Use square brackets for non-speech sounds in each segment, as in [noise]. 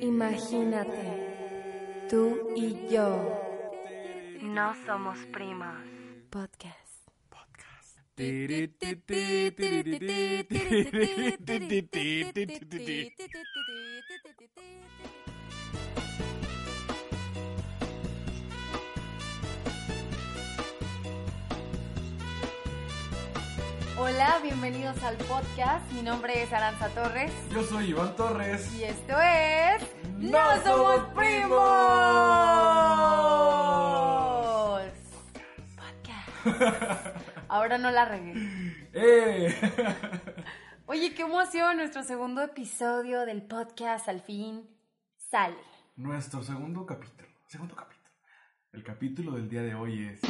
Imagínate, tú y yo No somos primos. podcast. Hola, bienvenidos al podcast. Mi nombre es Aranza Torres Yo soy Iván Torres. y esto es ¡No somos primos! [laughs] Podcast. Ahora no la regué. ¡Eh! [laughs] Oye, qué emoción, nuestro segundo episodio del podcast al fin sale. Nuestro segundo capítulo. Segundo capítulo. El capítulo del día de hoy es.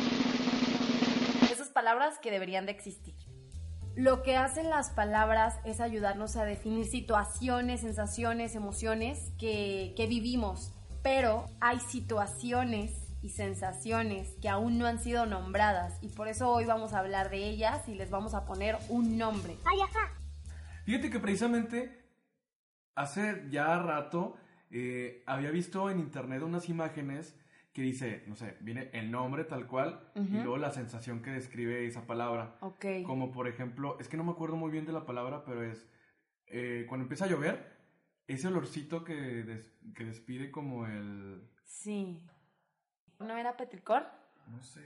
Esas palabras que deberían de existir. Lo que hacen las palabras es ayudarnos a definir situaciones, sensaciones, emociones que, que vivimos, pero hay situaciones y sensaciones que aún no han sido nombradas y por eso hoy vamos a hablar de ellas y les vamos a poner un nombre. Fíjate que precisamente hace ya rato eh, había visto en internet unas imágenes que dice, no sé, viene el nombre tal cual y luego la sensación que describe esa palabra. Ok. Como por ejemplo, es que no me acuerdo muy bien de la palabra, pero es eh, cuando empieza a llover, ese olorcito que, des- que despide como el... Sí. ¿No era petricor? No sé.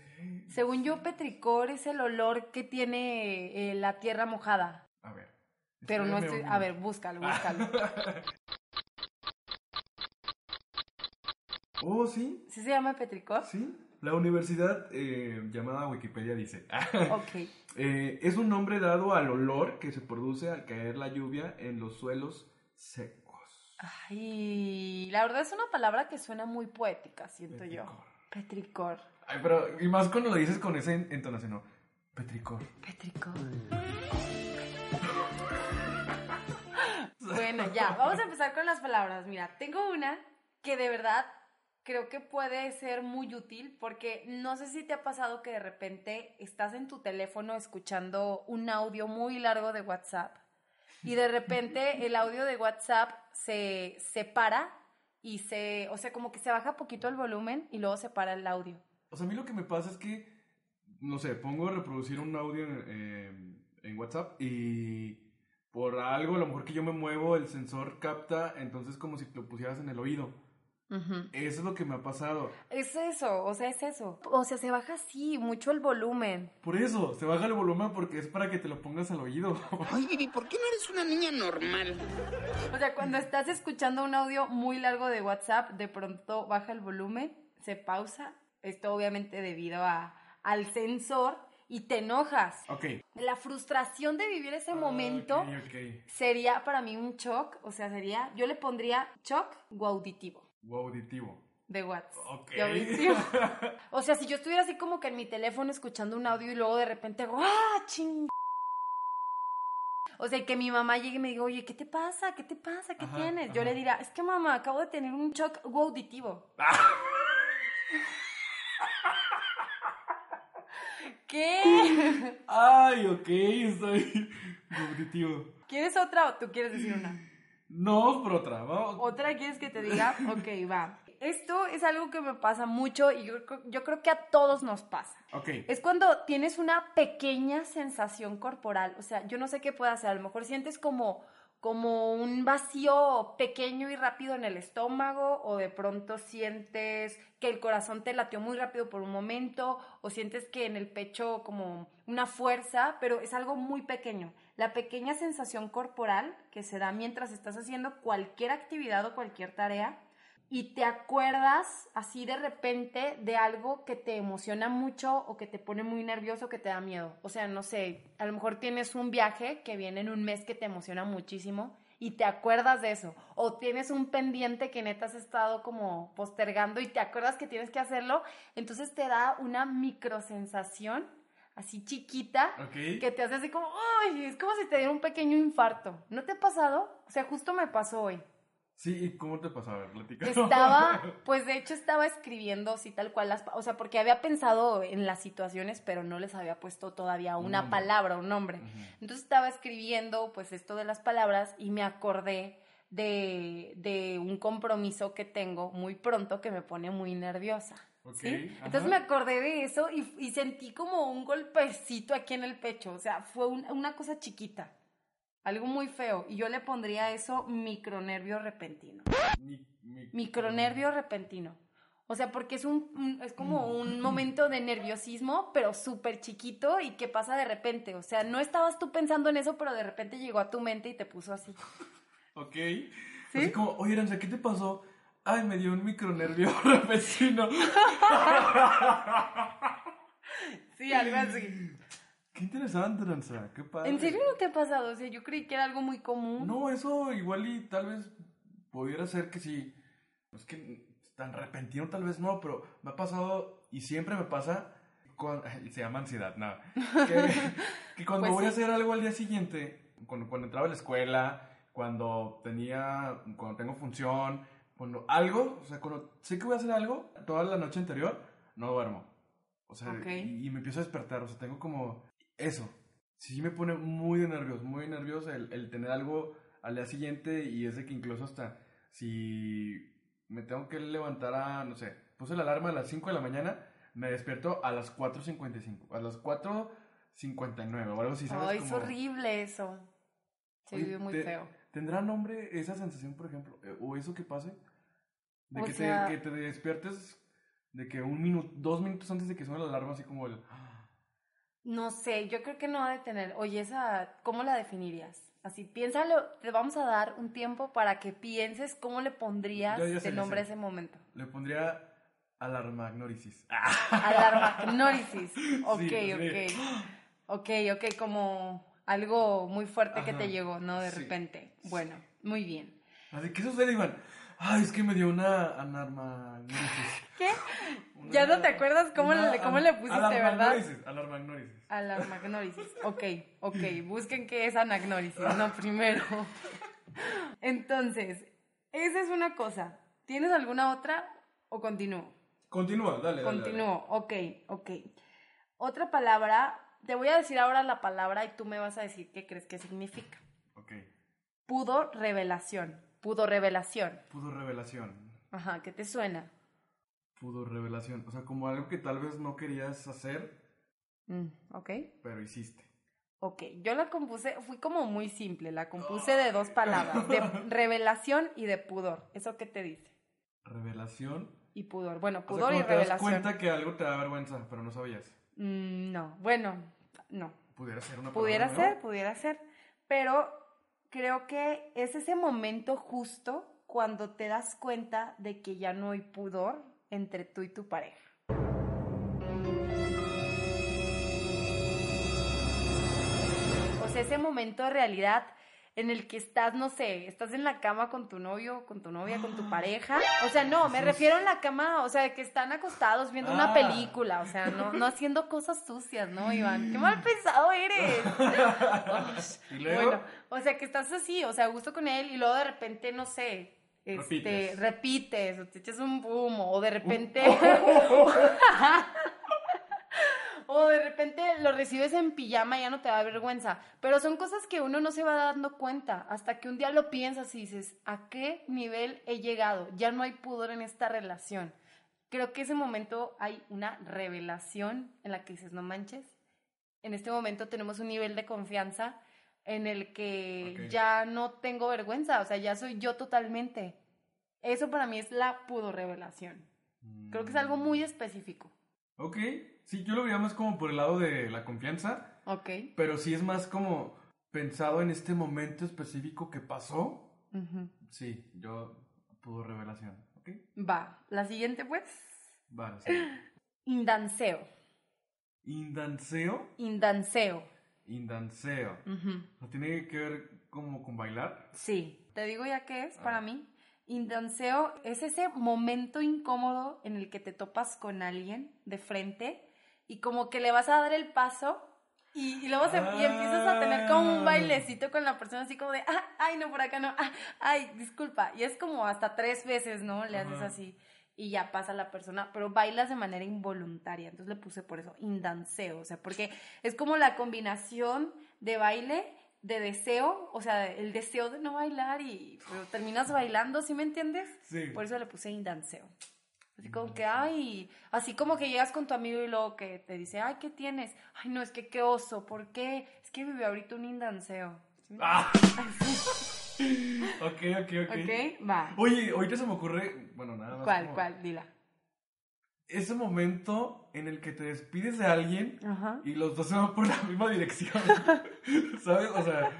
Según yo, petricor es el olor que tiene eh, la tierra mojada. A ver. Pero no estoy... A ver, búscalo, búscalo. [laughs] Oh, sí, ¿Sí se llama petricor? sí. La universidad eh, llamada Wikipedia dice, [laughs] Ok. eh, es un nombre dado al olor que se produce al caer la lluvia en los suelos secos. Ay, la verdad es una palabra que suena muy poética, siento yo. Petricor. Petricor. Ay, pero, y más cuando lo dices con esa en- entonación, ¿no? Petricor. Petricor. [laughs] Bueno, ya, vamos a empezar con las palabras. Mira, tengo una que de verdad creo que puede ser muy útil porque no sé si te ha pasado que de repente estás en tu teléfono escuchando un audio muy largo de WhatsApp y de repente el audio de WhatsApp se separa y se, o sea, como que se baja poquito el volumen y luego se para el audio. O sea, a mí lo que me pasa es que, no sé, pongo a reproducir un audio en, eh, WhatsApp y por algo, a lo mejor que yo me muevo, el sensor capta, entonces como si lo pusieras en el oído. Eso es lo que me ha pasado. Es eso, o sea, es eso. O sea, se baja así mucho el volumen. Por eso, se baja el volumen porque es para que te lo pongas al oído. [laughs] Ay, Vivi, ¿por qué no eres una niña normal? O sea, cuando estás escuchando un audio muy largo de WhatsApp, de pronto baja el volumen, se pausa. Esto obviamente debido a, al sensor y te enojas. ok. La frustración de vivir ese momento sería para mí un shock. O sea, sería, yo le pondría shock o auditivo. O auditivo. De WhatsApp. Ok. De auditivo. [laughs] O sea, si yo estuviera así como que en mi teléfono escuchando un audio y luego de repente hago, ¡ah, ching! O sea, que mi mamá llegue y me diga, oye, ¿qué te pasa? ¿Qué te pasa? ¿Qué Ajá, tienes? Yo le diría, es que mamá, acabo de tener un shock auditivo. [laughs] ¿Qué? Ay, ok, estoy [laughs] auditivo. ¿Quieres otra o tú quieres decir una? No, por otra. Vamos. ¿Otra quieres que te diga? [laughs] Ok, va. Esto es algo que me pasa mucho y yo, creo- yo creo que a todos nos pasa. Ok. Es cuando tienes una pequeña sensación corporal. O sea, yo no sé qué puede hacer. A lo mejor sientes como, como un vacío pequeño y rápido en el estómago o de pronto sientes que el corazón te latió muy rápido por un momento o sientes que en el pecho como una fuerza, pero es algo muy pequeño. La pequeña sensación corporal que se da mientras estás haciendo cualquier actividad o cualquier tarea y te acuerdas así de repente de algo que te emociona mucho o que te pone muy nervioso, que te da miedo. O sea, no sé, a lo mejor tienes un viaje que viene en un mes que te emociona muchísimo y te acuerdas de eso. O tienes un pendiente que neta has estado como postergando y te acuerdas que tienes que hacerlo. Entonces te da una microsensación así chiquita que te hace así como, ¡ay! Es como si te diera un pequeño infarto. ¿No te ha pasado? O sea, justo me pasó hoy. Sí, ¿y cómo te pasó? A ver, platica. Estaba, [laughs] pues de hecho estaba escribiendo así tal cual las, o sea, porque había pensado en las situaciones, pero no les había puesto todavía Un una palabra, un nombre. Entonces estaba escribiendo pues esto de las palabras y me acordé de, de un compromiso que tengo muy pronto que me pone muy nerviosa. Entonces me acordé de eso y, y sentí como un golpecito aquí en el pecho, o sea, fue un- una cosa chiquita, algo muy feo, y yo le pondría eso micronervio repentino. Mi- mi- Micronervio repentino. O sea, porque es un, un- es como Mm. un momento de nerviosismo, pero súper chiquito y que pasa de repente. O sea, no estabas tú pensando en eso, pero de repente llegó a tu mente y te puso así. [laughs] Ok. ¿Sí? Así como, oye, Aranza, ¿qué te pasó? Ay, me dio un micronervio [laughs] repentino. Sí, algo así. Qué interesante, Aranza. Qué padre. ¿En serio no te ha pasado? O sea, yo creí que era algo muy común. No, eso igual y tal vez pudiera ser que sí. Es que tan repentino tal vez no, pero me ha pasado y siempre me pasa. cuan- se llama ansiedad, nada. Que, que cuando Pues voy a hacer algo al día siguiente, cuando, cuando entraba a la escuela, cuando tenía, cuando tengo función, cuando algo, o sea, cuando sé que voy a hacer algo, toda la noche anterior, no duermo. O sea, Ok. y, y me empiezo a despertar, o sea, tengo como eso. Sí me pone muy de nervios, muy de nervios el, el tener algo al día siguiente y es de que incluso hasta si me tengo que levantar a, no sé, puse la alarma a las 5 de la mañana, me despierto a las 4.55, a las 4.59 o algo así, ¿sabes? Ay, es Como- horrible eso. Se Oye, vive muy te- feo. ¿Tendrá nombre esa sensación, por ejemplo? eh, ¿O eso que pase? De que, sea- te, que te despiertes, de que un minuto, dos minutos antes de que suene la alarma, así como el... No sé, yo creo que no ha de tener. Oye, esa, ¿cómo la definirías? Así, piénsalo, te vamos a dar un tiempo para que pienses cómo le pondrías Ya, ya sé, el nombre a ese momento. Le pondría alarmagnorisis. Alarmagnorisis. [laughs] Ok, Sí, ok. Ok, ok, como algo muy fuerte que te llegó, ¿no? De sí. repente. Bueno, muy bien. Así, ¿qué sucede, Iván? Ay, es que me dio una alarmagnorisis. [laughs] ¿Qué? Una- Ya no te acuerdas cómo, una le, cómo le pusiste, ¿verdad? alarmagnorisis, Alarmagnorisis. Alarmagnorisis. Ok, ok. Busquen qué es anagnorisis, no [laughs] primero. Entonces, esa es una cosa. ¿Tienes alguna otra o continúo? Continúa, dale, dale. Continúo. Ok, ok. Otra palabra. Te voy a decir ahora la palabra y tú me vas a decir qué crees que significa. Ok. Pudo revelación. Pudo revelación. Pudo revelación. Ajá, ¿qué te suena? Pudo revelación. O sea, como algo que tal vez no querías hacer, Mm, ok. pero hiciste. Ok, yo la compuse, fui como muy simple, la compuse de dos palabras, de [laughs] revelación y de pudor. ¿Eso qué te dice? Revelación. Y pudor. Bueno, O sea, pudor y cuando te das revelación. cuenta que algo te da vergüenza, pero no sabías. Mm, no, bueno, no. Pudiera ser una Pudiera palabra, ¿no? ser, pudiera ser. Pero creo que es ese momento justo cuando te das cuenta de que ya no hay pudor entre tú y tu pareja. O sea, ese momento de realidad en el que estás, no sé, estás en la cama con tu novio, con tu novia, con tu pareja. O sea, no, me refiero en la cama, o sea, que están acostados viendo una Ah. película, o sea, no, no haciendo cosas sucias, ¿no, Iván? Qué mal pensado eres. [laughs] ¿Y luego? Bueno, o sea, que estás así, o sea, a gusto con él y luego de repente, no sé, este, Repites. repites, o te echas un boom, o de repente... [laughs] [laughs] O de repente lo recibes en pijama y ya no te da vergüenza. Pero son cosas que uno no se va dando cuenta hasta que un día lo piensas y dices, ¿a qué nivel he llegado? Ya no hay pudor en esta relación. Creo que ese momento hay una revelación en la que dices, no manches. En este momento tenemos un nivel de confianza en el que ya no tengo vergüenza, o sea, ya soy yo totalmente. Eso para mí es la pudor revelación. Creo que es algo muy específico. Ok, sí, yo lo veía más como por el lado de la confianza, Ok. pero sí es más como pensado en este momento específico que pasó. Sí, yo pudo revelación. Ok. Va, la siguiente pues. Vale, sí. [gasps] Indanseo. Indanseo. Indanseo. Ujú. ¿No tiene que ver como con bailar? Sí, te digo ya qué es para Ah. mí. Indanseo es ese momento incómodo en el que te topas con alguien de frente y como que le vas a dar el paso y, y luego se, y empiezas a tener como un Ah. bailecito con la persona así como de, ah, ay, no, por acá no, ah, ay, disculpa. Y es como hasta tres veces, ¿no? Le haces Ajá. así y ya pasa la persona, pero bailas de manera involuntaria. Entonces le puse por eso, indanseo, o sea, porque es como la combinación de baile, de deseo, o sea, el deseo de no bailar y pero terminas bailando, ¿sí me entiendes? Sí. Por eso le puse indanseo. Así como que, ay, así como que llegas con tu amigo y luego que te dice, ay, ¿qué tienes? Ay, no, es que qué oso, ¿por qué? Es que vive ahorita un indanseo. ¿Sí me- Ah. [laughs] ok, ok, ok. ¿Ok? Va. Oye, ahorita se me ocurre, bueno, nada más. ¿Cuál, como cuál? Dila. Ese momento en el que te despides de alguien Ajá. y los dos se van por la misma dirección. [laughs] ¿Sabes? O sea,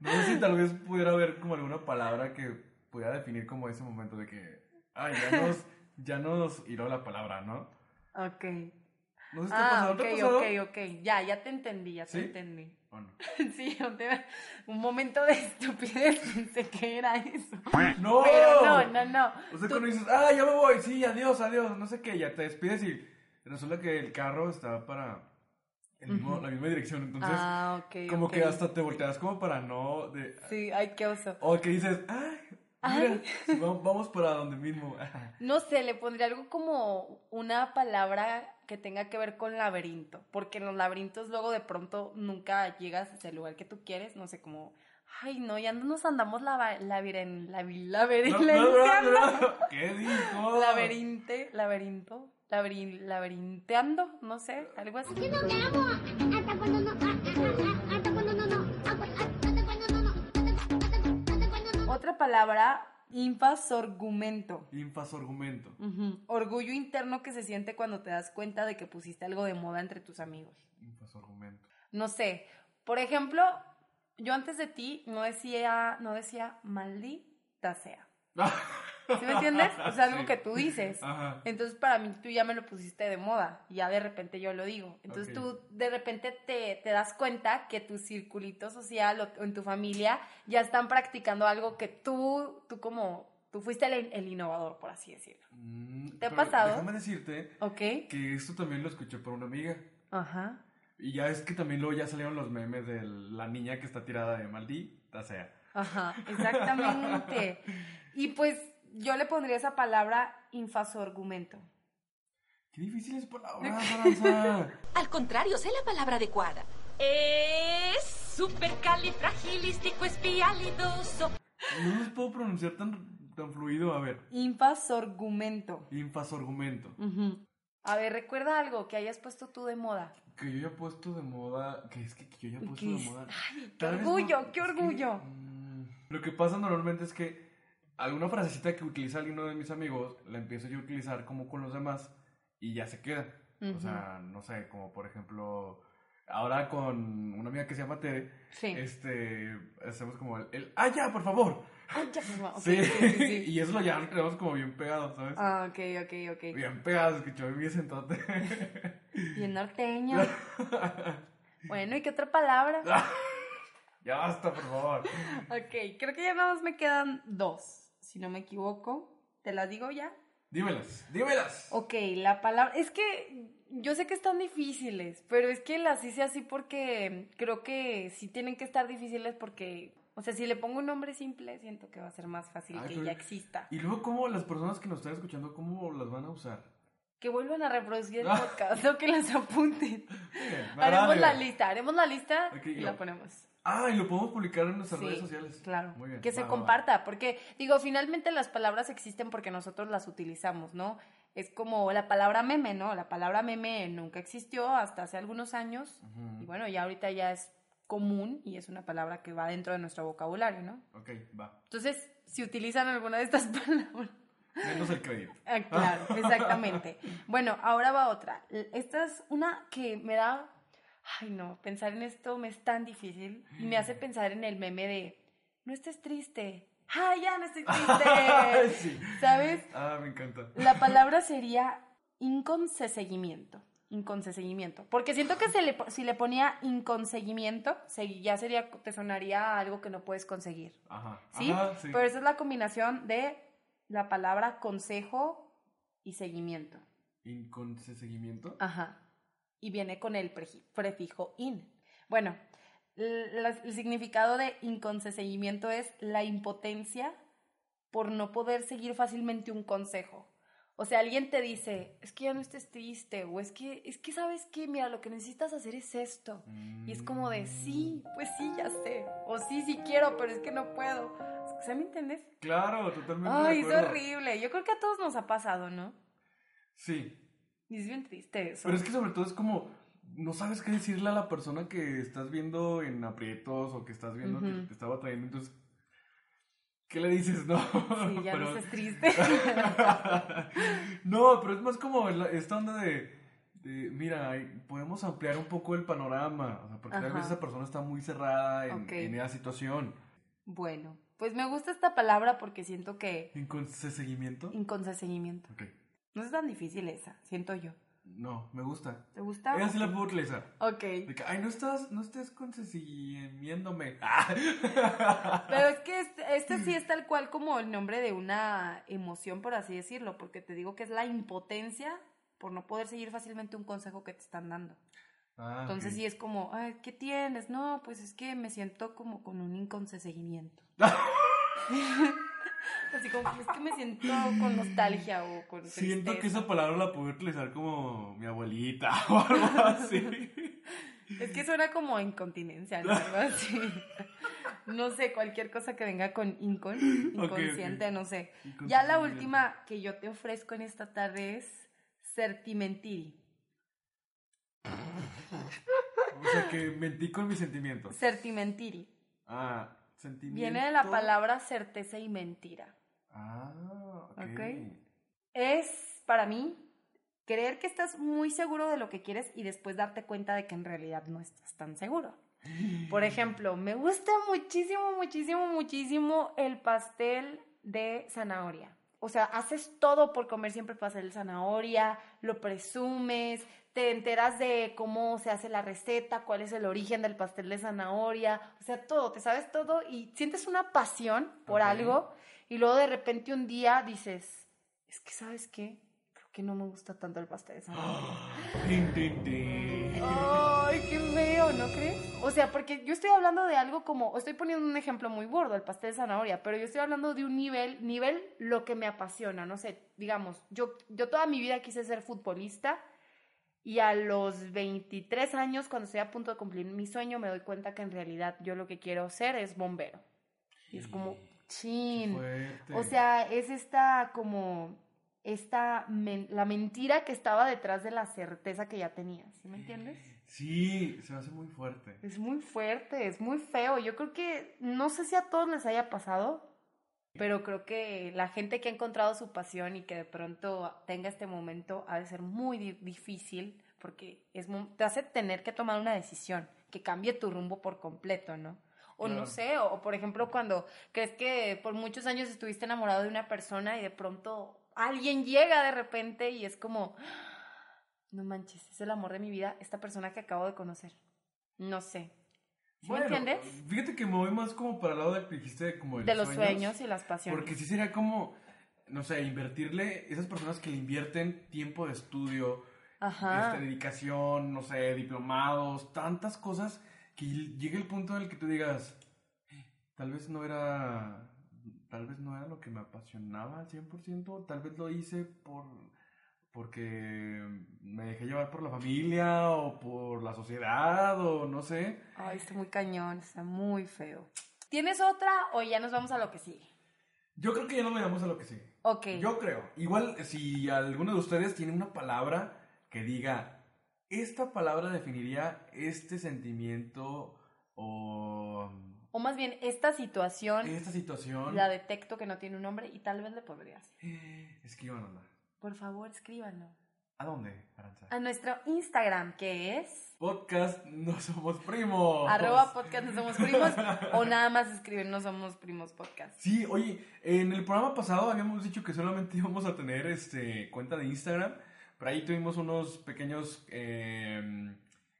no sé si tal vez pudiera haber como alguna palabra que pudiera definir como ese momento de que, ay, ya nos, ya nos hiró la palabra, ¿no? Ok. No sé si Ah, ok, ¿te ha pasado? ok, ok. Ya, ya te entendí, ya te ¿Sí? entendí. ¿O no? [laughs] Sí, un, momento de [laughs] estupidez pensé que era eso. [laughs] ¡No! Pero no, no, no. O sea, Tú- cuando dices, ah, ya me voy, sí, adiós, adiós, no sé qué, ya te despides y resulta que el carro está para el mismo- la misma dirección, entonces ah, ok. como ok. que hasta te volteas como para no... De, Sí, ay, qué oso. O que dices, ay, mira, vamos para donde mismo. [laughs] No sé, le pondría algo como una palabra que tenga que ver con laberinto, porque en los laberintos luego de pronto nunca llegas a ese lugar que tú quieres, no sé, como, ay, no, ya no nos andamos lava- labiren, labi- No, laberinteando. no, no, no. [laughs] ¿Qué dijo? Laberinte, laberinto, laberin- laberinteando, no sé, algo así. Yo no te amo hasta cuando no, hasta cuando Otra palabra, infasorgumento. Infasorgumento. Orgullo interno que se siente cuando te das cuenta de que pusiste algo de moda entre tus amigos. Infasorgumento. No sé, por ejemplo, yo antes de ti no decía, no decía maldita sea. [laughs] ¿Sí me entiendes? O sea, algo Sí. que tú dices. Ajá. Entonces, para mí, tú ya me lo pusiste de moda y ya de repente yo lo digo. Entonces, tú de repente te, te das cuenta que tu circulito social o, o en tu familia ya están practicando algo que tú, tú como, tú fuiste el, el innovador, por así decirlo. Mm, ¿Te ha pasado? Déjame decirte ¿Ok? que esto también lo escuché por una amiga. Ajá. Y ya es que también luego ya salieron los memes de la niña que está tirada de maldita sea. Ajá, exactamente. [laughs] y pues yo le pondría esa palabra infasorgumento. Qué difíciles palabras, Aranza. [laughs] Al contrario, sé la palabra adecuada. Es supercalifragilístico-espialidoso. No los puedo pronunciar tan, tan fluido. A ver, Infasorgumento. infasorgumento. Ujú. A ver, recuerda algo que hayas puesto tú de moda. Que yo haya puesto de moda. Que es que, que yo haya puesto ¿Qué de es? moda. Ay, qué orgullo, no- qué es que, orgullo. mm, lo que pasa normalmente es que alguna frasecita que utiliza alguno de mis amigos la empiezo yo a utilizar como con los demás y ya se queda. O sea, no sé, como por ejemplo, ahora con una amiga que se llama Tere, Sí. este, hacemos como el, el, ¡ah, ya, por favor! Ay, ya, por favor. Ok, sí, sí, sí, sí. [laughs] y eso lo ya lo tenemos como bien pegado, ¿sabes? Ah, ok, ok, ok. Bien pegado, escuchó mi sentote. [laughs] Bien norteño. [laughs] bueno, ¿y qué otra palabra? ya basta, por favor. Ok, creo que ya nada más me quedan dos, si no me equivoco. ¿Te las digo ya? Dímelas, dímelas. Ok, la palabra. Es que yo sé que están difíciles, pero es que las hice así porque creo que sí tienen que estar difíciles porque. O sea, si le pongo un nombre simple, siento que va a ser más fácil Ay, que pero- ya exista. Y luego, ¿cómo las personas que nos están escuchando, cómo las van a usar? Que vuelvan a reproducir el podcast o que las apunten. [laughs] Bien, haremos la lista, haremos la lista y la ponemos. Ah, y lo podemos publicar en nuestras Sí, redes sociales. Claro, Muy bien. que se va, va, va. comparta, porque digo, finalmente las palabras existen porque nosotros las utilizamos, ¿no? Es como la palabra meme, ¿no? La palabra meme nunca existió hasta hace algunos años y bueno, ya ahorita ya es común y es una palabra que va dentro de nuestro vocabulario, ¿no? Ok, va. Entonces, si utilizan alguna de estas [laughs] palabras, Menos el crédito. Ah, claro, exactamente. [laughs] Bueno, ahora va otra. Esta es una que me da, ay no, pensar en esto me es tan difícil y me hace pensar en el meme de, no estés triste, ¡Ay, ya no estoy [laughs] triste! Sí. ¿Sabes? Ah, me encanta. La palabra sería inconseguimiento. Inconseguimiento. Porque siento que se le, po- si le ponía inconseguimiento, se- ya sería, te sonaría algo que no puedes conseguir. Ajá. ¿Sí? Ajá, sí. Pero esa es la combinación de la palabra consejo y seguimiento. ¿Inconseguimiento? Ajá. Y viene con el prefijo in. Bueno, el significado de inconseguimiento es la impotencia por no poder seguir fácilmente un consejo. O sea, alguien te dice, es que ya no estés triste, o es que, es que sabes que, mira, lo que necesitas hacer es esto. Y es como de, sí, pues sí, ya sé. O sí, sí quiero, pero es que no puedo. O sea, ¿me entiendes? Claro, totalmente. Ay, de es horrible. Yo creo que a todos nos ha pasado, ¿no? Sí. Y es bien triste eso. Pero es que sobre todo es como, no sabes qué decirle a la persona que estás viendo en aprietos o que estás viendo que Ujú. te estaba trayendo, entonces, ¿qué le dices? No, Sí, ya pero- no estés [laughs] triste. no, pero es más como esta onda de, de, mira, podemos ampliar un poco el panorama, o sea, porque tal Ajá. vez esa persona está muy cerrada en, Ok. en esa situación. Bueno, pues me gusta esta palabra porque siento que ¿Inconseguimiento? inconseguimiento. Ok. No es tan difícil esa, siento yo. No, me gusta. ¿Te gusta? Esa sí la puedo utilizar. Ok. De que, ay, no estás, no estés consiguiéndome. Ah. [laughs] Pero es que este, este sí es tal cual como el nombre de una emoción, por así decirlo, porque te digo que es la impotencia por no poder seguir fácilmente un consejo que te están dando. Ah, Entonces sí es como, ay, ¿qué tienes? No, pues es que me siento como con un inconseguimiento. [laughs] Así como, es que me siento con nostalgia o con Siento que esa palabra la puedo utilizar como mi abuelita [laughs] o algo así. Es que suena como incontinencia, ¿no? Algo así. No sé, cualquier cosa que venga con incon, inconsciente, no sé. Ya la última que yo te ofrezco en esta tarde es certimentiri. O sea, que mentí con mis sentimientos. Certimentiri. Ah, sentimiento. Viene de la palabra certeza y mentira. Ah, ok. Es, para mí, creer que estás muy seguro de lo que quieres y después darte cuenta de que en realidad no estás tan seguro. Por [gasps] ejemplo, me gusta muchísimo, muchísimo, muchísimo el pastel de zanahoria. O sea, haces todo por comer siempre pastel de zanahoria, lo presumes, te enteras de cómo se hace la receta, cuál es el origen del pastel de zanahoria, o sea, todo, te sabes todo y sientes una pasión por algo y luego de repente un día dices, es que sabes qué, creo que no me gusta tanto el pastel de zanahoria. [gasps] Ay, qué feo, ¿no crees? O sea, porque yo estoy hablando de algo como, estoy poniendo un ejemplo muy gordo, el pastel de zanahoria, pero yo estoy hablando de un nivel, nivel lo que me apasiona, no sé, digamos, yo, yo toda mi vida quise ser futbolista y a los 23 años, cuando estoy a punto de cumplir mi sueño, me doy cuenta que en realidad yo lo que quiero ser es bombero. Y es como, chin. Fuerte. O sea, es esta como esta men- la mentira que estaba detrás de la certeza que ya tenías, ¿sí me entiendes? Sí, se hace muy fuerte. Es muy fuerte, es muy feo. Yo creo que no sé si a todos les haya pasado, pero creo que la gente que ha encontrado su pasión y que de pronto tenga este momento ha de ser muy di- difícil porque es te hace tener que tomar una decisión que cambie tu rumbo por completo, ¿no? O no sé, o, o por ejemplo cuando crees que por muchos años estuviste enamorado de una persona y de pronto alguien llega de repente y es como, no manches, es el amor de mi vida, esta persona que acabo de conocer. No sé. ¿Sí Bueno, me entiendes? Fíjate que me voy más como para el lado de que dijiste como de, De los sueños y las pasiones. Porque sí sería como, no sé, invertirle, esas personas que le invierten tiempo de estudio, Ajá. este, dedicación, no sé, diplomados, tantas cosas, que llegue el punto en el que tú digas, tal vez no era, tal vez no era lo que me apasionaba al 100%, tal vez lo hice por, porque me dejé llevar por la familia o por la sociedad o no sé. Ay, está muy cañón, está muy feo. ¿Tienes otra o ya nos vamos a lo que sigue? Yo creo que ya nos vayamos a lo que sigue. Ok. Yo creo. Igual, si alguno de ustedes tiene una palabra que diga, esta palabra definiría este sentimiento o O más bien, esta situación esta situación, la detecto que no tiene un nombre y tal vez le podrías. [gasps] escríbanosla. Por favor, escríbanlo. ¿A dónde, Aranza? A nuestro Instagram, que es Podcast No Somos Primos. arroba podcast no somos primos o nada más escriben no somos primos podcast. Sí, oye, en el programa pasado habíamos dicho que solamente íbamos a tener este cuenta de Instagram, pero ahí tuvimos unos pequeños eh,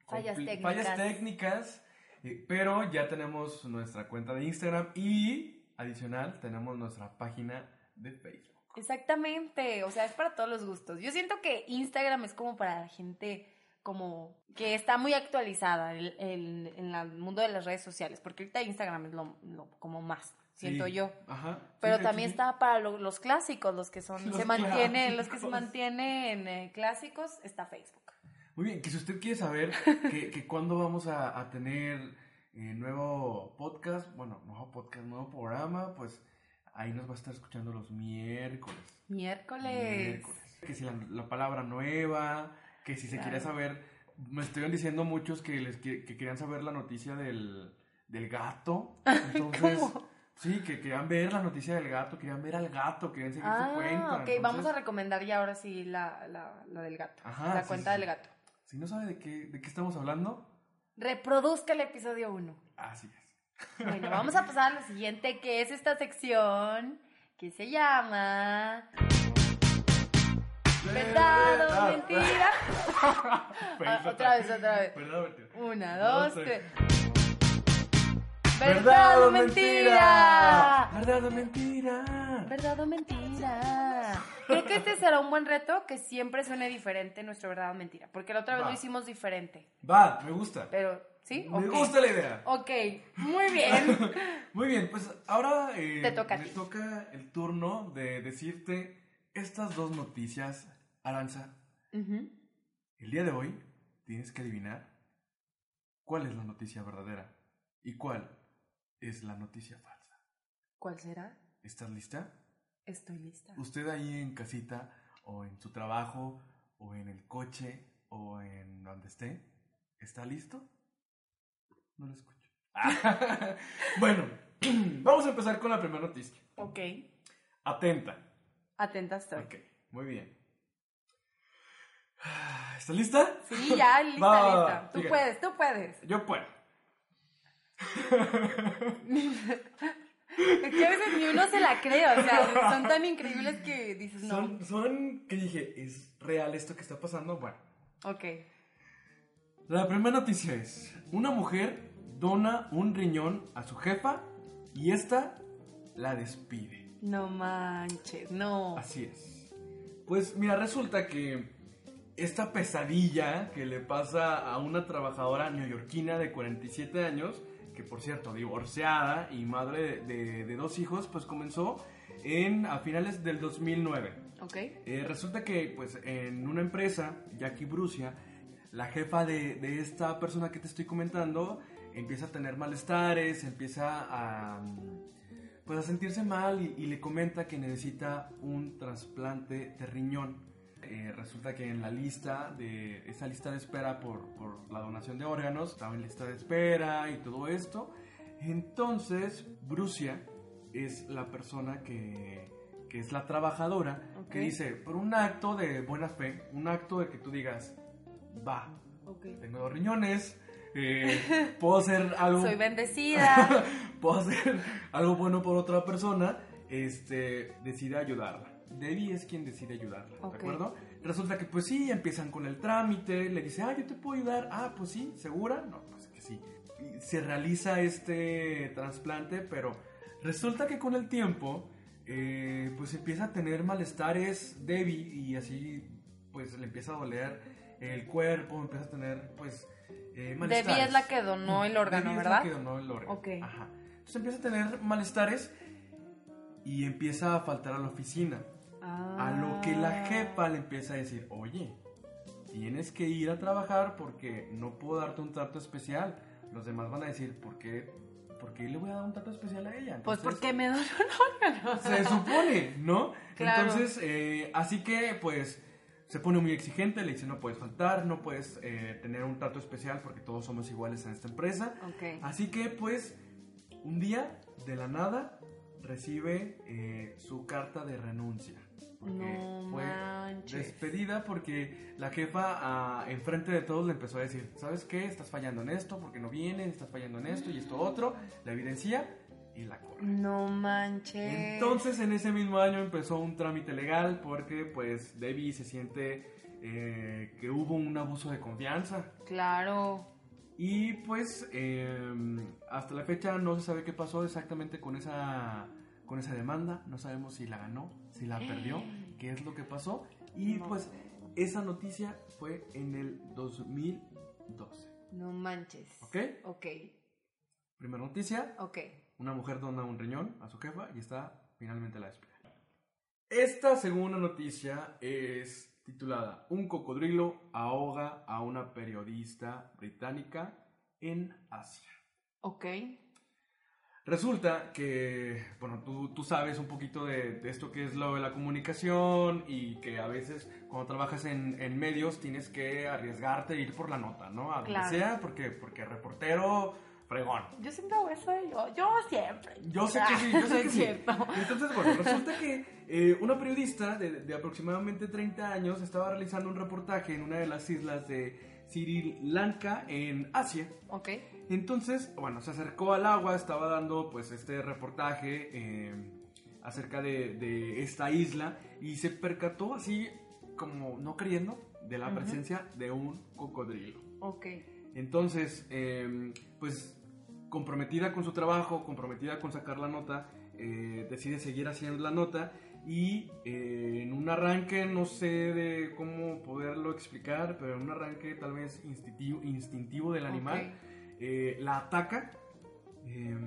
Fallas técnicas. fallas técnicas, eh, pero ya tenemos nuestra cuenta de Instagram y adicional tenemos nuestra página de Facebook. Exactamente, o sea, es para todos los gustos. Yo siento que Instagram es como para la gente como que está muy actualizada en, en- en el mundo de las redes sociales, porque ahorita Instagram es lo, lo- como más, siento Sí, yo. Ajá. Pero Sí, también sí, está para lo- los clásicos, los que son [laughs] Los se mantienen, los que se mantienen eh, clásicos, está Facebook. Muy bien, que si usted quiere saber [laughs] que, que cuándo vamos a, a tener eh, nuevo podcast, bueno, nuevo podcast, nuevo programa, pues ahí nos va a estar escuchando los miércoles. Miércoles. Miércoles. Que si la, la palabra nueva, que si se Claro. quiere saber, me estuvieron diciendo muchos que les que, que querían saber la noticia del, del gato. [laughs] Entonces, ¿Cómo? Sí, que querían ver la noticia del gato, querían ver al gato, querían seguir su cuenta. Ah, ok, vamos a entonces, recomendar ya ahora sí la, la, la del gato, Ajá, la sí, cuenta sí, del gato. Si no sabe de qué, de qué estamos hablando, Reproduzca el episodio 1. así es. Bueno, [laughs] vamos a pasar a lo siguiente, que es esta sección que se llama... ¿Verdad o mentira? [laughs] Ah, otra vez, otra vez. Una, dos, tres. ¿Verdad o mentira? ¿Verdad o mentira? ¿Verdad o mentira? Creo que este será un buen reto que siempre suene diferente nuestro verdad o mentira. Porque la otra vez Va. lo hicimos diferente. Va, me gusta. Pero, ¿sí? Me Ok. gusta la idea. Ok, muy bien. [laughs] Muy bien, pues ahora eh, Te toca a me ti. toca el turno de decirte estas dos noticias, Aranza. Ujú. El día de hoy tienes que adivinar cuál es la noticia verdadera y cuál es la noticia falsa. ¿Cuál será? ¿Estás lista? Estoy lista. Usted ahí en casita o en su trabajo o en el coche o en donde esté, ¿está listo? No lo escucho. [laughs] bueno, [clears throat] vamos a empezar con la primera noticia. Ok. Atenta. Atenta estoy. Ok, muy bien. ¿Estás lista? Sí, ya, [laughs] lista, Va, lista. Tú puedes, tú puedes. Yo puedo. Es que a veces ni uno se la cree, o sea, son tan increíbles que dices, no. Son, son que dije, ¿es real esto que está pasando? Bueno, Ok. la primera noticia es, una mujer dona un riñón a su jefa y esta la despide. No manches, no. Así es. Pues mira, resulta que esta pesadilla que le pasa a una trabajadora neoyorquina de 47 años, que por cierto, divorciada y madre de, de- de dos hijos, pues comenzó en, a finales del 2009. Ok. Eh, resulta que, pues, en una empresa, Jackie Brucia, la jefa de, de esta persona que te estoy comentando, empieza a tener malestares, empieza a, pues, a sentirse mal y, y le comenta que necesita un trasplante de riñón. Eh, resulta que en la lista de esa lista de espera por, por la donación de órganos estaba en lista de espera y todo esto. Entonces, Brucia es la persona que, que es la trabajadora que dice, por un acto de buena fe, un acto de que tú digas, va, Ok. tengo dos riñones, eh, [laughs] puedo hacer algo Soy bendecida. [laughs] puedo hacer algo bueno por otra persona, este, decide ayudarla. Debbie es quien decide ayudarla. ¿de acuerdo? Resulta que pues sí, empiezan con el trámite, le dice, ah, yo te puedo ayudar, ah, pues sí, ¿segura? No, pues que sí. Y se realiza este trasplante, pero resulta que con el tiempo, eh, pues empieza a tener malestares Debbie y así, pues le empieza a doler el cuerpo, empieza a tener, pues, eh, malestares. Debbie es la que donó el órgano, Debbie es ¿verdad? la que donó el órgano. Ok. Ajá. Entonces empieza a tener malestares y empieza a faltar a la oficina. A lo que la Ah. jefa le empieza a decir, oye, tienes que ir a trabajar porque no puedo darte un trato especial. Los demás van a decir, ¿por qué, ¿por qué le voy a dar un trato especial a ella? Pues porque me donó un órgano. se supone, ¿no? Claro. Entonces, eh, así que pues se pone muy exigente, le dice no puedes faltar, no puedes eh, tener un trato especial porque todos somos iguales en esta empresa. Ok. Así que pues un día de la nada recibe eh, su carta de renuncia. No fue manches. despedida porque la jefa ah, enfrente de todos le empezó a decir, ¿sabes qué? Estás fallando en esto porque no vienen, estás fallando en esto y esto otro. La evidencia y la corre. No manches. Entonces en ese mismo año empezó un trámite legal porque pues Debbie se siente eh, que hubo un abuso de confianza. Claro. Y pues eh, hasta la fecha no se sabe qué pasó exactamente con esa, con esa demanda. No sabemos si la ganó, si la perdió, qué es lo que pasó. Y No. pues esa noticia fue en el 2012. No manches. ¿Ok? Ok. Primera noticia, Ok. una mujer dona un riñón a su jefa y está finalmente la despide. Esta segunda noticia es titulada Un cocodrilo ahoga a una periodista británica en Asia. Ok. Resulta que, bueno, tú, tú sabes un poquito de, de esto que es lo de la comunicación y que a veces cuando trabajas en, en medios tienes que arriesgarte ir por la nota, ¿no? A donde Claro. sea, porque, porque reportero, fregón. Yo siempre hago eso, ¿eh? yo, yo siempre. Yo sé que sí, yo sé que sí. [laughs] Entonces, bueno, resulta que eh, una periodista de, de aproximadamente 30 años estaba realizando un reportaje en una de las islas de Sri Lanka en Asia. Ok. Entonces, bueno, se acercó al agua, estaba dando pues este reportaje eh, acerca de, de esta isla y se percató así como no creyendo de la Ujú. presencia de un cocodrilo. Ok. Entonces, eh, pues comprometida con su trabajo, comprometida con sacar la nota, eh, decide seguir haciendo la nota y eh, en un arranque, no sé de cómo poderlo explicar, pero en un arranque tal vez instintivo, instintivo del animal, eh, la ataca. eh,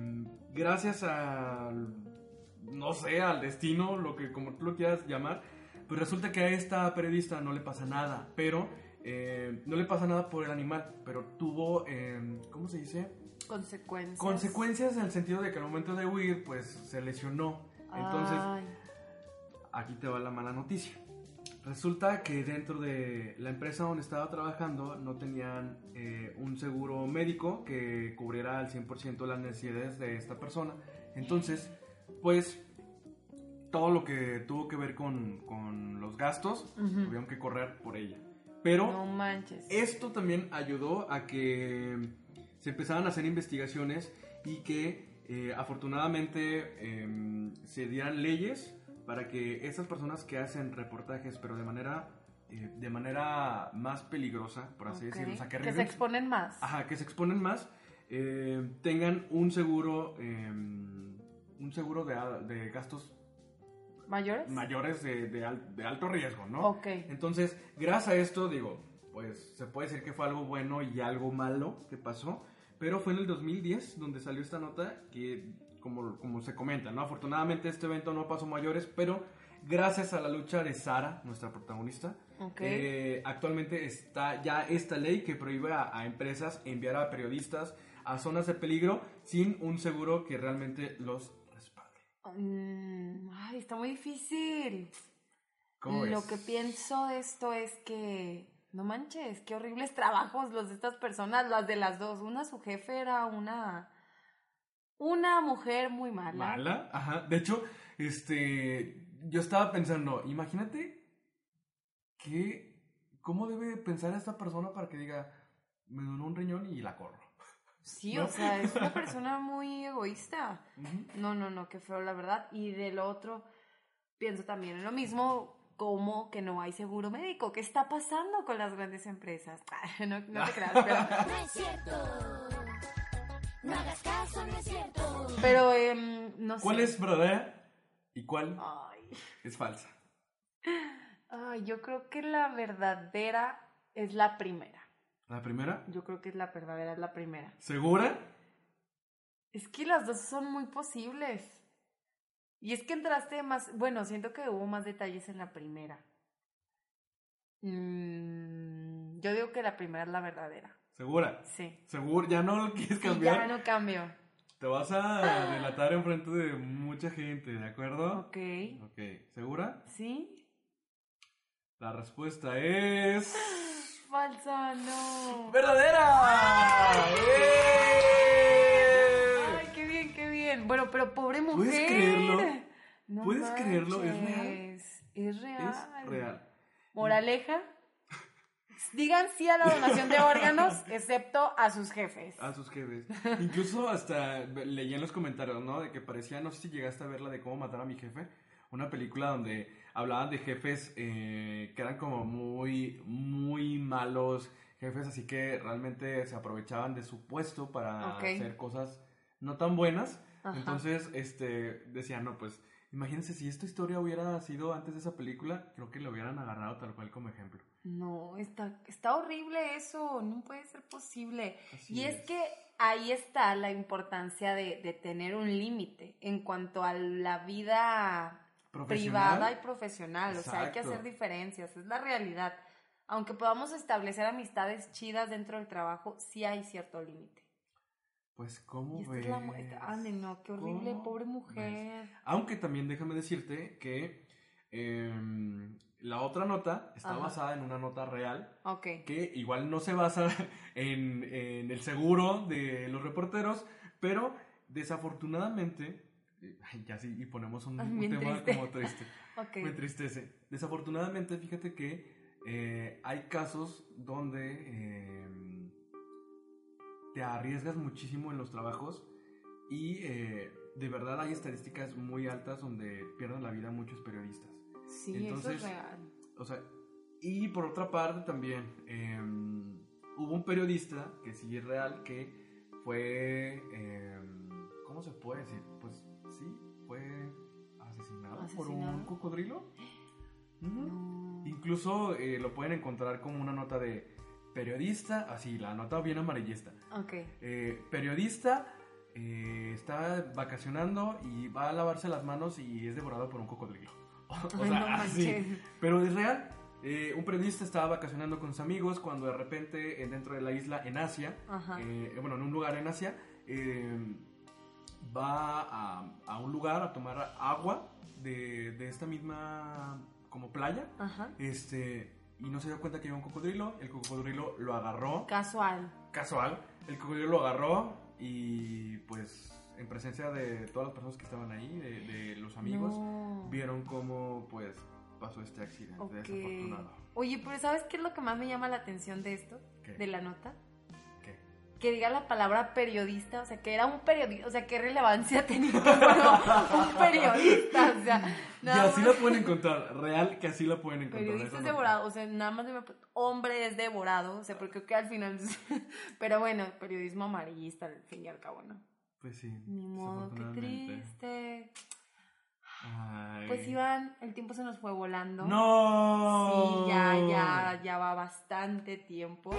gracias al, no sé, al destino, lo que como tú lo quieras llamar, pues resulta que a esta periodista no le pasa nada, pero eh, no le pasa nada por el animal, pero tuvo, eh, ¿cómo se dice? Consecuencias. Consecuencias en el sentido de que al momento de huir, pues se lesionó. Entonces, Ay, aquí te va la mala noticia. Resulta que dentro de la empresa donde estaba trabajando no tenían eh, un seguro médico que cubriera al 100% las necesidades de esta persona. Entonces, pues todo lo que tuvo que ver con, con los gastos Ujú. tuvieron que correr por ella. Pero no manches. esto también ayudó a que se empezaran a hacer investigaciones y que eh, afortunadamente em, se dieran leyes para que esas personas que hacen reportajes, pero de manera, eh, de manera más peligrosa, por así Ok. decirlo, o sea, que, que se exponen más. Ajá, que se exponen más, eh, tengan un seguro, em, un seguro de, de gastos ¿Mayores? mayores de, de al- de alto riesgo, ¿no? Ok. Entonces, gracias a esto, digo, pues se puede decir que fue algo bueno y algo malo que pasó, pero fue en el 2010 donde salió esta nota que, como, como se comenta, ¿no? Afortunadamente este evento no pasó mayores, pero gracias a la lucha de Sara, nuestra protagonista, eh, actualmente está ya esta ley que prohíbe a, a empresas enviar a periodistas a zonas de peligro sin un seguro que realmente los respalde. Mm, ay, está muy difícil. ¿Cómo Lo que pienso de esto es que, no manches, qué horribles [laughs] trabajos los de estas personas, las de las dos. Una, su jefe era una, una mujer muy mala. Mala, ajá. De hecho, este, yo estaba pensando, imagínate que, ¿cómo debe pensar esta persona para que diga, me donó un riñón y la corro? Sí, ¿No? o sea, es una [laughs] persona muy egoísta. No, no, no, qué feo, la verdad. Y del otro, pienso también en lo mismo, como que no hay seguro médico. ¿Qué está pasando con las grandes empresas? [laughs] No, no te creas, pero... [laughs] No es cierto. No hagas caso, no es cierto. Pero, em, no sé. ¿Cuál es verdadera y cuál Ay, es falsa? ay, yo creo que la verdadera es la primera. ¿La primera? Yo creo que es la verdadera, es la primera. ¿Segura? Es que las dos son muy posibles. Y es que entraste más, bueno, siento que hubo más detalles en la primera. Mm, yo digo que la primera es la verdadera. ¿Segura? Sí. ¿Seguro? ¿Ya no lo quieres Sí, cambiar? ya no cambio. Te vas a delatar en frente de mucha gente, ¿de acuerdo? Ok. Ok, ¿segura? ¿Sí? La respuesta es... [gasps] Falsa, no. ¡Verdadera! ¡Eh! Ay, qué bien, qué bien. Bueno, pero pobre mujer. ¿Puedes creerlo? No ¿Puedes creerlo? ¿Es real? manches. Es real. Es real. Moraleja. Digan sí a la donación de órganos, [laughs] excepto a sus jefes. A sus jefes. Incluso hasta leí en los comentarios, ¿no? De que parecía, no sé si llegaste a verla de cómo matar a mi jefe. Una película donde hablaban de jefes eh, que eran como muy, muy malos jefes, así que realmente se aprovechaban de su puesto para hacer cosas no tan buenas. Ajá. Entonces, este, decían, no, pues, imagínense si esta historia hubiera sido antes de esa película, creo que lo hubieran agarrado tal cual como ejemplo. No, está, está horrible eso, no puede ser posible. Así y es. es. que ahí está la importancia de, de tener un límite en cuanto a la vida privada y profesional. O sea, hay que hacer diferencias, es la realidad. Aunque podamos establecer amistades chidas dentro del trabajo, sí hay cierto límite. Pues, ¿cómo ves? es la Ande, no, qué horrible, ¿Cómo pobre ves? mujer. Aunque también déjame decirte que em, la otra nota está Ajá. basada en una nota real Ok. que igual no se basa [laughs] en, en el seguro de los reporteros, pero desafortunadamente, eh, ya sí, y ponemos un, tema triste. como triste, [laughs] Ok. me entristece. Desafortunadamente, fíjate que eh, hay casos donde em, te arriesgas muchísimo en los trabajos y eh, de verdad hay estadísticas muy altas donde pierden la vida muchos periodistas. Sí, eso es real. O sea, y por otra parte también em, hubo un periodista que sí es real que fue, em, ¿cómo se puede decir? Pues sí, fue asesinado, por un cocodrilo. [gasps] Incluso eh, lo pueden encontrar como una nota de periodista, así, la nota bien amarillista. Ok. Eh, periodista eh, está vacacionando y va a lavarse las manos y es devorado por un cocodrilo. [laughs] o Ay, sea, no así. Pero es real. Eh, un periodista estaba vacacionando con sus amigos cuando de repente dentro de la isla en Asia, bueno, en un lugar en Asia, eh, va a, a un lugar a tomar agua de, de esta misma como playa. Ajá. Este, y no se dio cuenta que había un cocodrilo. El cocodrilo lo agarró. Casual. Casual. El cocodrilo lo agarró y pues en presencia de todas las personas que estaban ahí, de, de los amigos, No. vieron cómo pues pasó este accidente desafortunado. Oye, pero ¿sabes qué es lo que más me llama la atención de esto? ¿Qué? De la nota. Que diga la palabra periodista, o sea, que era un periodista, o sea, qué relevancia [laughs] tenía un periodista, o sea, Y así más. la pueden encontrar, real que así la pueden encontrar. Periodista esa es nota. devorado, o sea, nada más me hombre es devorado, o sea, porque creo que al final, [laughs] pero bueno, periodismo amarillista al fin y al cabo, ¿no? Pues sí. Ni modo, qué triste. Ay. Pues Iván, el tiempo se nos fue volando. No. Sí, ya, ya, ya va bastante tiempo.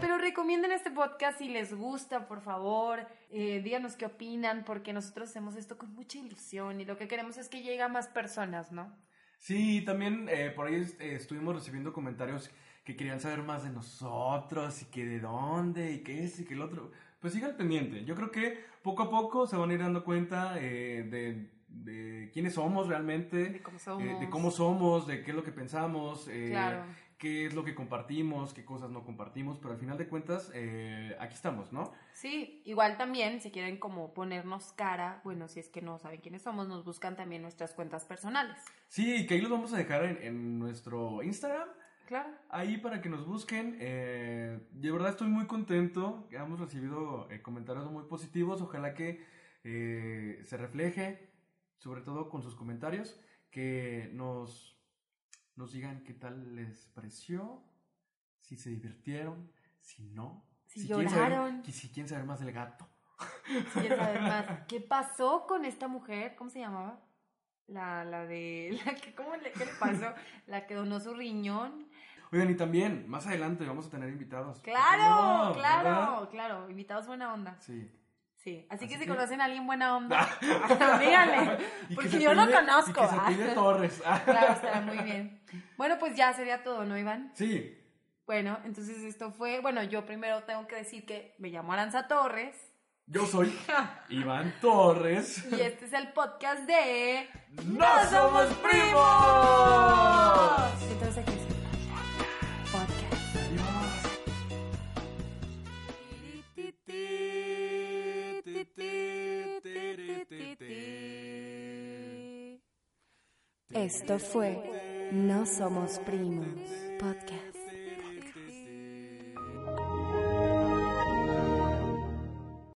Pero recomienden este podcast si les gusta, por favor. Eh, díganos qué opinan, porque nosotros hacemos esto con mucha ilusión y lo que queremos es que llegue a más personas, ¿no? Sí, también eh, por ahí eh, estuvimos recibiendo comentarios que querían saber más de nosotros y que de dónde y que es y que el otro. Pues sigan pendiente. Yo creo que poco a poco se van a ir dando cuenta eh, de, de quiénes somos realmente, De cómo somos. eh, de cómo somos, de qué es lo que pensamos, eh, Claro. qué es lo que compartimos, qué cosas no compartimos, pero al final de cuentas eh, aquí estamos, ¿no? Sí, igual también, si quieren como ponernos cara, bueno, si es que no saben quiénes somos, nos buscan también nuestras cuentas personales. Sí, que ahí los vamos a dejar en, en nuestro Instagram. Claro. Ahí para que nos busquen. eh, de verdad estoy muy contento. Hemos recibido eh, comentarios muy positivos. Ojalá que eh, se refleje, sobre todo con sus comentarios, que nos, nos digan qué tal les pareció, si se divirtieron, si no. Si quieren lloraron. saber- que si quieren saber más del gato. Si quieren saber más, ¿qué pasó con esta mujer? ¿Cómo se llamaba? La, la de, [laughs] la que, ¿cómo le, qué le pasó? La que donó su riñón. Oigan, y también, más adelante vamos a tener invitados. ¿Por qué Claro, no? claro, ¿Verdad? claro. Invitados buena onda. Sí. Sí, así, que si conocen a alguien buena onda, [laughs] díganle. Porque yo apellide- conozco. Y que se pide Torres. [laughs] Claro, estará muy bien. Bueno, pues ya sería todo, ¿no, Iván? Sí, Bueno, entonces esto fue, bueno, yo primero tengo que decir que me llamo Aranza Torres yo soy [laughs] Iván Torres. y este es el podcast de ¡No somos primos! Entonces aquí Esto fue No Somos Primos Podcast.